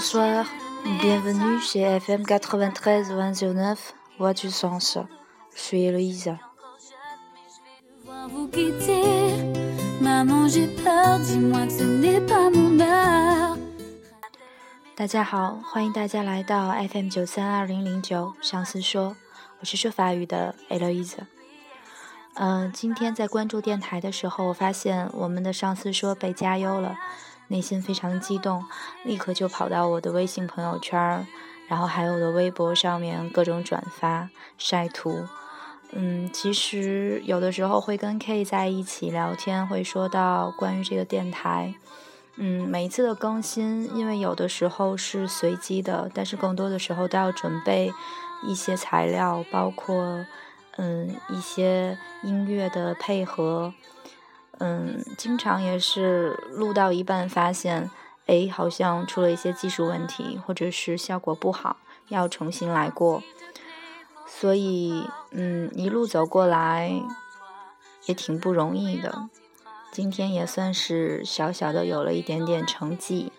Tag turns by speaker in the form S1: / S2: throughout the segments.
S1: Bonsoir, bienvenue chez FM 93.9 Voix du Sens. Je suis Eloïse. 大家好，欢迎大家来到 FM 九三二零零九上司说，我是说法语的 Eloise。嗯，今天在关注电台的时候，我发现我们的上司说被加优了。内心非常激动，立刻就跑到我的微信朋友圈，然后还有我的微博上面各种转发晒图。嗯，其实有的时候会跟 K 在一起聊天，会说到关于这个电台。嗯，每一次的更新，因为有的时候是随机的，但是更多的时候都要准备一些材料，包括嗯一些音乐的配合。嗯，经常也是录到一半发现，哎，好像出了一些技术问题，或者是效果不好，要重新来过。所以，嗯，一路走过来也挺不容易的。今天也算是小小的有了一点点成绩，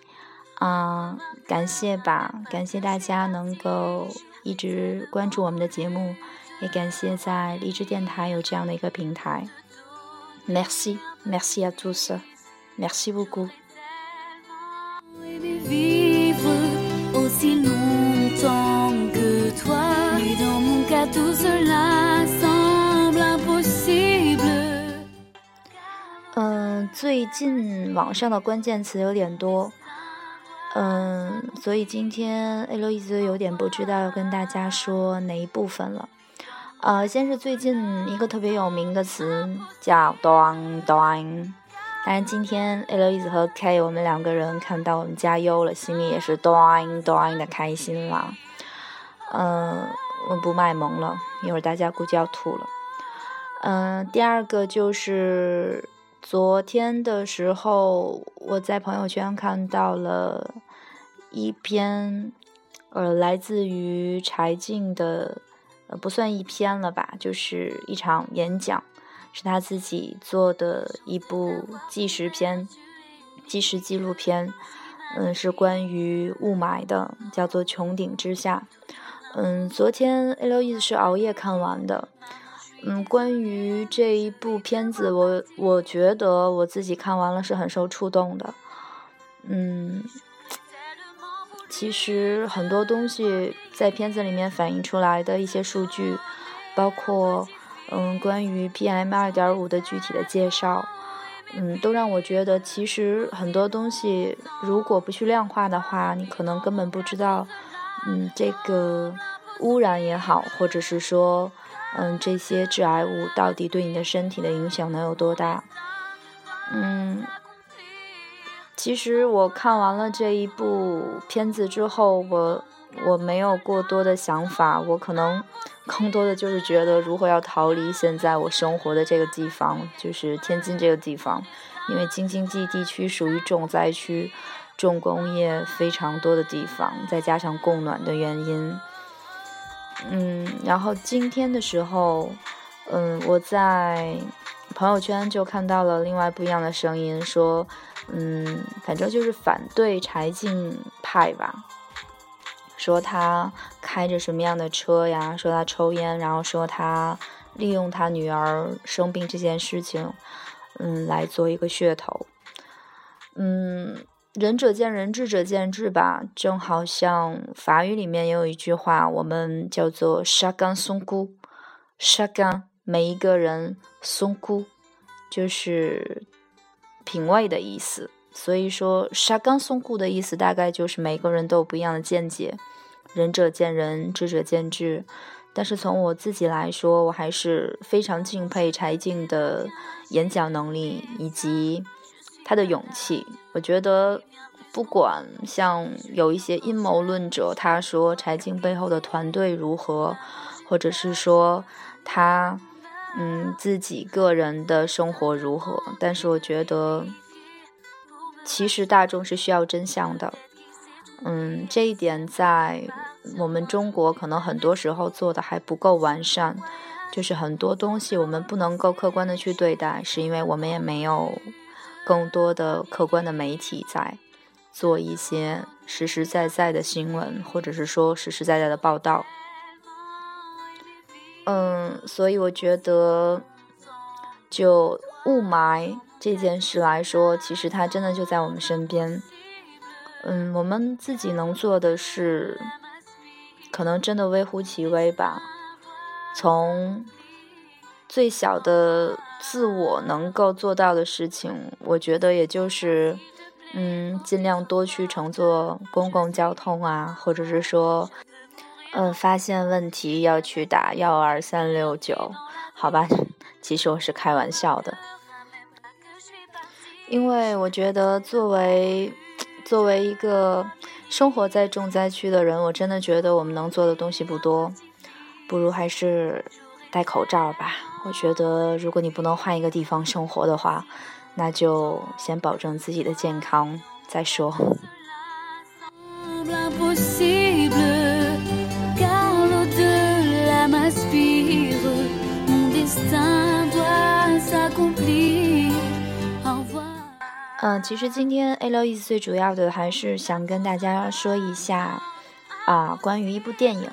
S1: 啊，感谢吧，感谢大家能够一直关注我们的节目，也感谢在励志电台有这样的一个平台。Merci, merci à tous, merci beaucoup. 嗯，最近网上的关键词有点多，嗯，所以今天 A 洛伊兹有点不知道要跟大家说哪一部分了。呃，先是最近一个特别有名的词叫 “doang doang”，当然今天 Eloise 和 K 我们两个人看到我们加优了，心里也是 “dong dong” 的开心了。嗯，我不卖萌了，一会儿大家估计要吐了。嗯，第二个就是昨天的时候，我在朋友圈看到了一篇，呃，来自于柴静的。不算一篇了吧，就是一场演讲，是他自己做的一部纪实片、纪实纪录片，嗯，是关于雾霾的，叫做《穹顶之下》。嗯，昨天 A 六 E 是熬夜看完的。嗯，关于这一部片子，我我觉得我自己看完了是很受触动的。嗯。其实很多东西在片子里面反映出来的一些数据，包括嗯关于 PM 二点五的具体的介绍，嗯，都让我觉得其实很多东西如果不去量化的话，你可能根本不知道，嗯，这个污染也好，或者是说嗯这些致癌物到底对你的身体的影响能有多大，嗯。其实我看完了这一部片子之后，我我没有过多的想法，我可能更多的就是觉得如何要逃离现在我生活的这个地方，就是天津这个地方，因为京津冀地区属于重灾区，重工业非常多的地方，再加上供暖的原因，嗯，然后今天的时候，嗯，我在朋友圈就看到了另外不一样的声音说。嗯，反正就是反对柴静派吧，说他开着什么样的车呀，说他抽烟，然后说他利用他女儿生病这件事情，嗯，来做一个噱头。嗯，仁者见仁，智者见智吧。正好像法语里面也有一句话，我们叫做“沙干松菇”，沙干每一个人松菇，就是。品味的意思，所以说沙冈松固的意思大概就是每个人都有不一样的见解，仁者见仁，智者见智。但是从我自己来说，我还是非常敬佩柴静的演讲能力以及他的勇气。我觉得，不管像有一些阴谋论者，他说柴静背后的团队如何，或者是说他。嗯，自己个人的生活如何？但是我觉得，其实大众是需要真相的。嗯，这一点在我们中国可能很多时候做的还不够完善。就是很多东西我们不能够客观的去对待，是因为我们也没有更多的客观的媒体在。做一些实实在在的新闻，或者是说实实在在的报道。嗯，所以我觉得，就雾霾这件事来说，其实它真的就在我们身边。嗯，我们自己能做的是，可能真的微乎其微吧。从最小的自我能够做到的事情，我觉得也就是，嗯，尽量多去乘坐公共交通啊，或者是说，嗯，发现问题要去打幺二三六九，好吧？其实我是开玩笑的，因为我觉得作为。作为一个生活在重灾区的人，我真的觉得我们能做的东西不多，不如还是戴口罩吧。我觉得，如果你不能换一个地方生活的话，那就先保证自己的健康再说。嗯，其实今天 A 六意思最主要的还是想跟大家说一下啊，关于一部电影。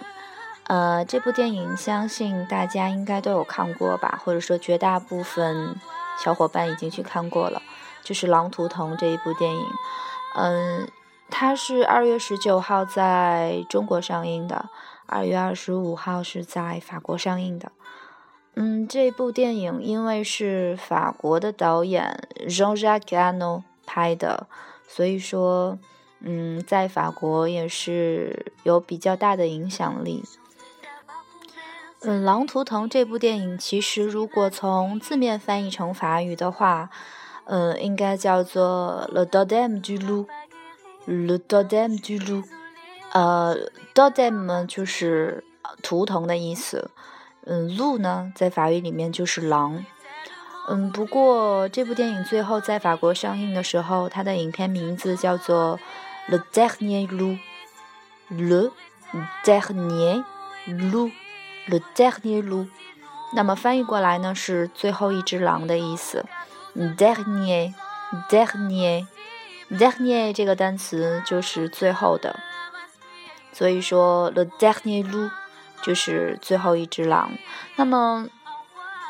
S1: 呃，这部电影相信大家应该都有看过吧，或者说绝大部分小伙伴已经去看过了，就是《狼图腾》这一部电影。嗯，它是二月十九号在中国上映的，二月二十五号是在法国上映的。嗯，这部电影因为是法国的导演 Jean-Jacques Annao 拍的，所以说，嗯，在法国也是有比较大的影响力。嗯，《狼图腾》这部电影其实如果从字面翻译成法语的话，嗯，应该叫做 Le Dodem du Loup，Le Dodem du Lou，。呃，Dodem 就是图腾的意思。嗯，鹿呢，在法语里面就是狼。嗯，不过这部电影最后在法国上映的时候，它的影片名字叫做《Le Dernier Loup》，Le Dernier Loup，Le Dernier Loup。那么翻译过来呢，是最后一只狼的意思。Dernier，Dernier，Dernier 这个单词就是最后的，所以说 Le Dernier Loup。就是最后一只狼，那么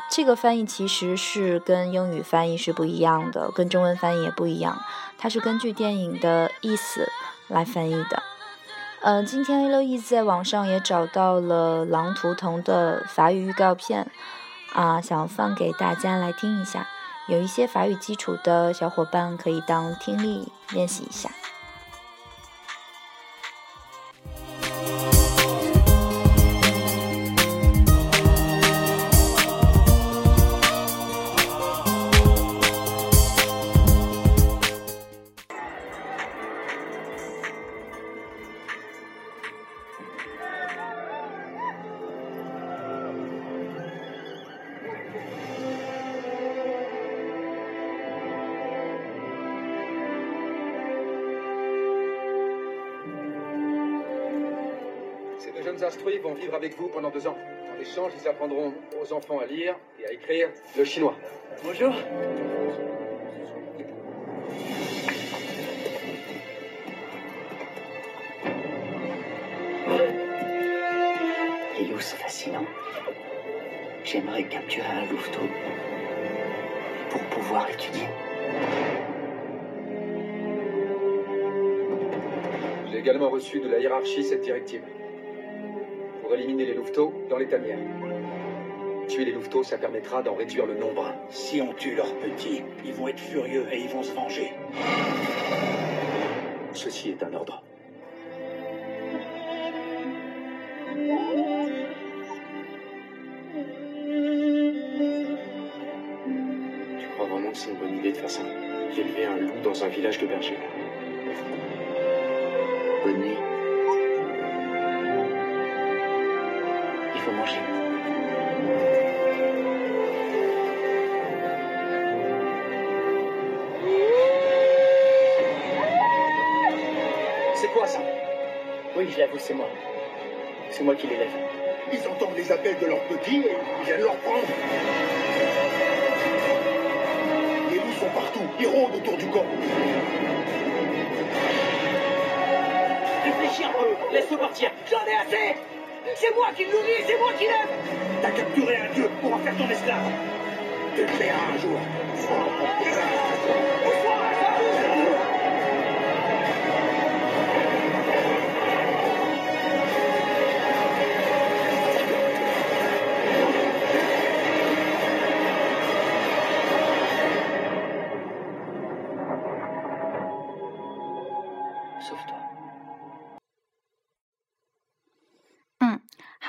S1: 这个翻译其实是跟英语翻译是不一样的，跟中文翻译也不一样，它是根据电影的意思来翻译的。嗯，今天 A 六 E 在网上也找到了《狼图腾》的法语预告片，啊，想放给大家来听一下。有一些法语基础的小伙伴可以当听力练习一下。
S2: Jeunes instruits vont vivre avec vous pendant deux ans. En échange, ils apprendront aux enfants à lire et à écrire le chinois.
S3: Bonjour. Les loups sont fascinants. J'aimerais capturer un louveteau pour pouvoir étudier.
S2: J'ai également reçu de la hiérarchie cette directive éliminer les louveteaux dans les tanières. Tuer les louveteaux, ça permettra d'en réduire le nombre.
S3: Si on tue leurs petits, ils vont être furieux et ils vont se venger.
S2: Ceci est un ordre. Tu crois vraiment que c'est une bonne idée de faire ça? D'élever un loup dans un village de bergers?
S3: Bonne nuit.
S2: C'est quoi ça?
S3: Oui, je l'avoue, c'est moi. C'est moi qui l'élève.
S4: Ils entendent les appels de leurs petits et ils viennent leur prendre. Les loups sont partout, ils rôdent autour du corps.
S3: chien, Paolo. Laisse-le partir.
S4: J'en ai assez C'est moi qui le nourris, c'est moi qui l'aime. T'as capturé un dieu pour en faire ton esclave. Tu le paieras un jour.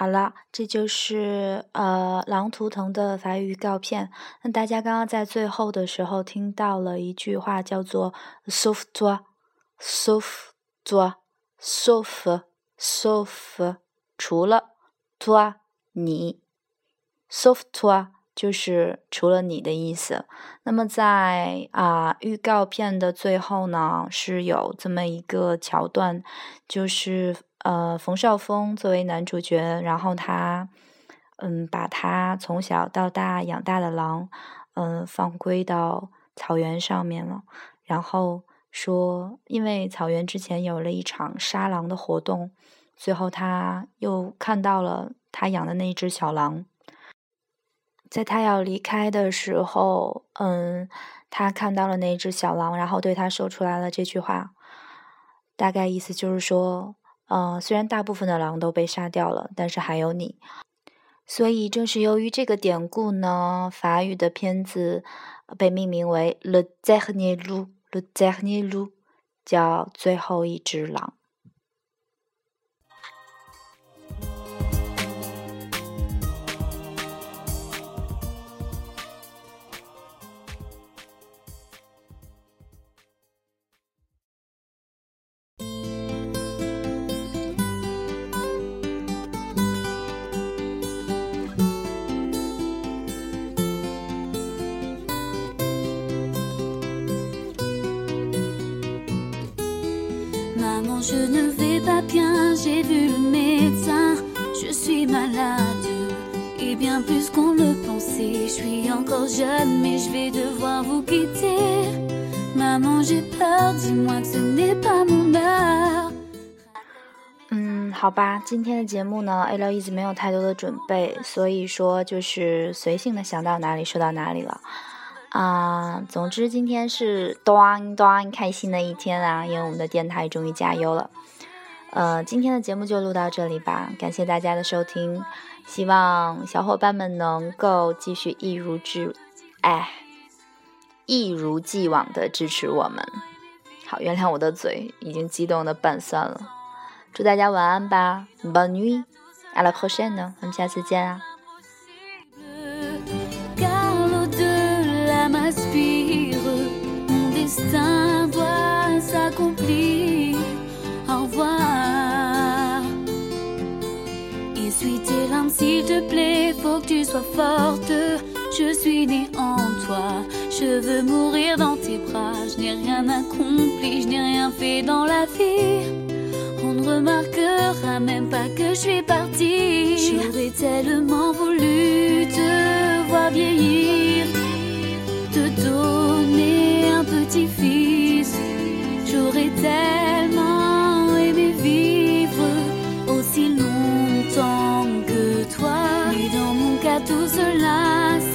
S1: 好了，这就是呃《狼图腾》的法语预告片。那大家刚刚在最后的时候听到了一句话，叫做 “sauf toi”，“sauf toi”，“sauf”，“sauf”，除了 “toi” 你，“sauf toi” 就是除了你的意思。那么在啊预告片的最后呢，是有这么一个桥段，就是呃冯绍峰作为男主角，然后他嗯把他从小到大养大的狼嗯放归到草原上面了，然后说因为草原之前有了一场杀狼的活动，最后他又看到了他养的那只小狼。在他要离开的时候，嗯，他看到了那只小狼，然后对他说出来了这句话，大概意思就是说，呃，虽然大部分的狼都被杀掉了，但是还有你。所以正是由于这个典故呢，法语的片子被命名为《Le Dernier Loup》，《Le Dernier Loup》叫最后一只狼。
S5: Maman, je ne vais pas bien, j'ai vu le médecin, je suis malade. Et bien plus qu'on le pensait, je suis encore jeune, mais je vais devoir vous quitter. Maman, j'ai peur, dis-moi que ce n'est pas mon heure.
S1: 嗯，好吧，今天的节目呢，A 六一直没有太多的准备，所以说就是随性的想到哪里说到哪里了。 啊，总之今天是端端开心的一天啊，因为我们的电台终于加油了。呃，今天的节目就录到这里吧，感谢大家的收听，希望小伙伴们能够继续一如既，哎，一如既往的支持我们。好，原谅我的嘴已经激动的拌酸了。祝大家晚安吧，Bonne nuit，à la prochaine，我们下次见啊。
S5: Te plaît, faut que tu sois forte. Je suis née en toi, je veux mourir dans tes bras. Je n'ai rien accompli, je n'ai rien fait dans la vie. On ne remarquera même pas que je suis partie. J'aurais tellement voulu te voir vieillir, are last.